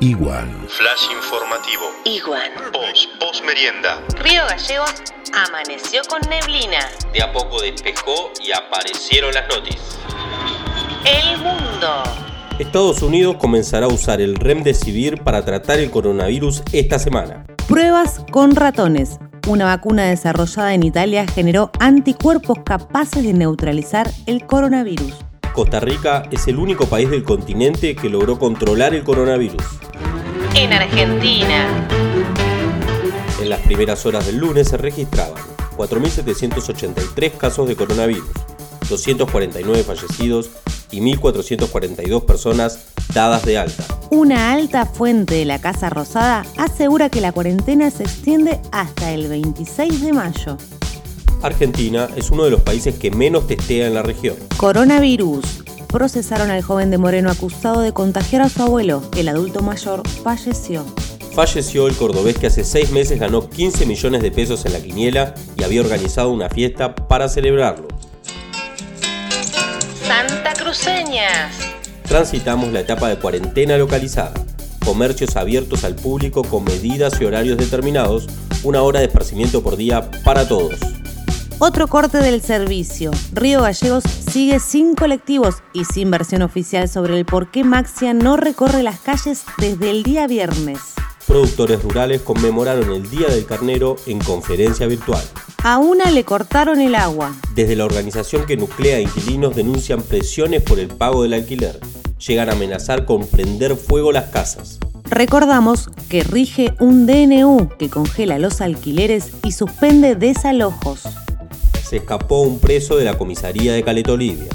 Igual. Flash informativo. Igual. Post, post merienda. Río Gallegos amaneció con neblina. De a poco despejó y aparecieron las noticias. El mundo. Estados Unidos comenzará a usar el Remdesivir para tratar el coronavirus esta semana. Pruebas con ratones. Una vacuna desarrollada en Italia generó anticuerpos capaces de neutralizar el coronavirus. Costa Rica es el único país del continente que logró controlar el coronavirus. En Argentina. En las primeras horas del lunes se registraban 4.783 casos de coronavirus, 249 fallecidos y 1.442 personas dadas de alta. Una alta fuente de la Casa Rosada asegura que la cuarentena se extiende hasta el 26 de mayo. Argentina es uno de los países que menos testea en la región. Coronavirus. Procesaron al joven de Moreno acusado de contagiar a su abuelo. El adulto mayor falleció. Falleció el cordobés que hace seis meses ganó 15 millones de pesos en la quiniela y había organizado una fiesta para celebrarlo. Santa Cruceñas. Transitamos la etapa de cuarentena localizada. Comercios abiertos al público con medidas y horarios determinados, una hora de esparcimiento por día para todos. Otro corte del servicio. Río Gallegos sigue sin colectivos y sin versión oficial sobre el por qué Maxia no recorre las calles desde el día viernes. Productores rurales conmemoraron el Día del Carnero en conferencia virtual. A una le cortaron el agua. Desde la organización que nuclea inquilinos denuncian presiones por el pago del alquiler. Llegan a amenazar con prender fuego las casas. Recordamos que rige un DNU que congela los alquileres y suspende desalojos se escapó un preso de la comisaría de Caleta Olivia.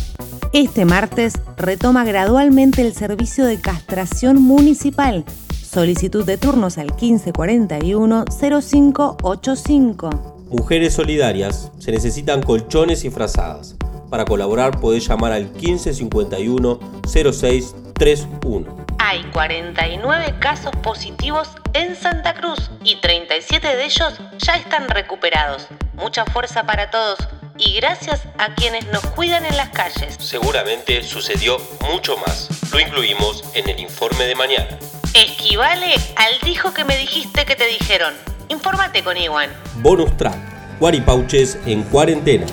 Este martes retoma gradualmente el servicio de castración municipal. Solicitud de turnos al 1541-0585. Mujeres solidarias, se necesitan colchones y frazadas. Para colaborar podés llamar al 1551-0631. Hay 49 casos positivos en Santa Cruz y 37 de ellos ya están recuperados. Mucha fuerza para todos y gracias a quienes nos cuidan en las calles. Seguramente sucedió mucho más. Lo incluimos en el informe de mañana. Esquivale al dijo que me dijiste que te dijeron. Infórmate con Iwan. Bonus track. Guaripauches en cuarentena.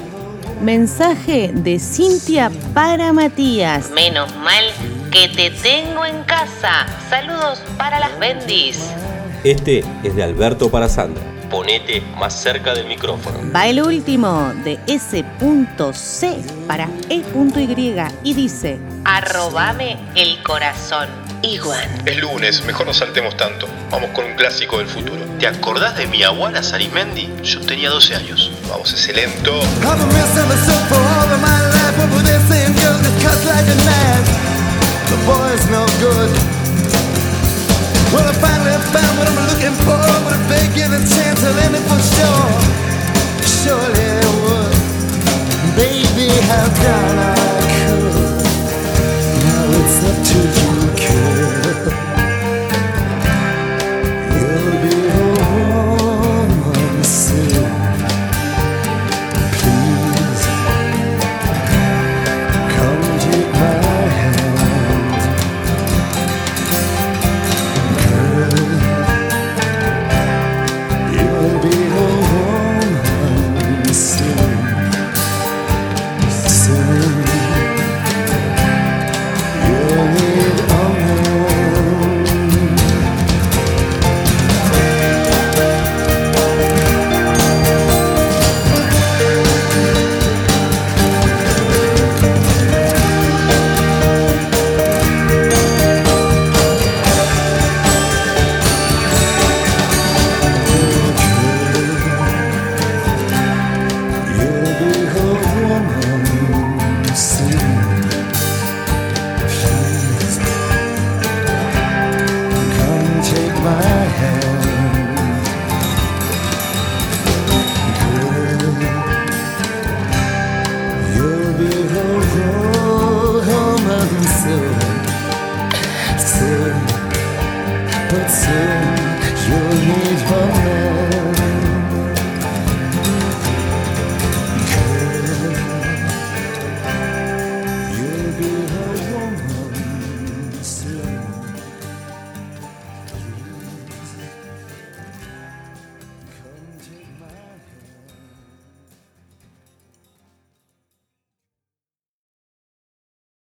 Mensaje de Cintia para Matías. Menos mal que te tengo en casa. Saludos para las bendis. Este es de Alberto para Sandra. Ponete más cerca del micrófono. Va el último de S.C para E.Y y dice: Arrobame el corazón. Igual. Es lunes, mejor no saltemos tanto. Vamos con un clásico del futuro. ¿Te acordás de mi abuela Sarimendi? Yo tenía 12 años. Vamos, ese lento. Well, I finally found what I'm looking for, but if they give a chance, I'll end it for sure. Surely I would. Baby, how can I could? Now it's up to you, kid. Soon. Soon, but soon you'll need a man.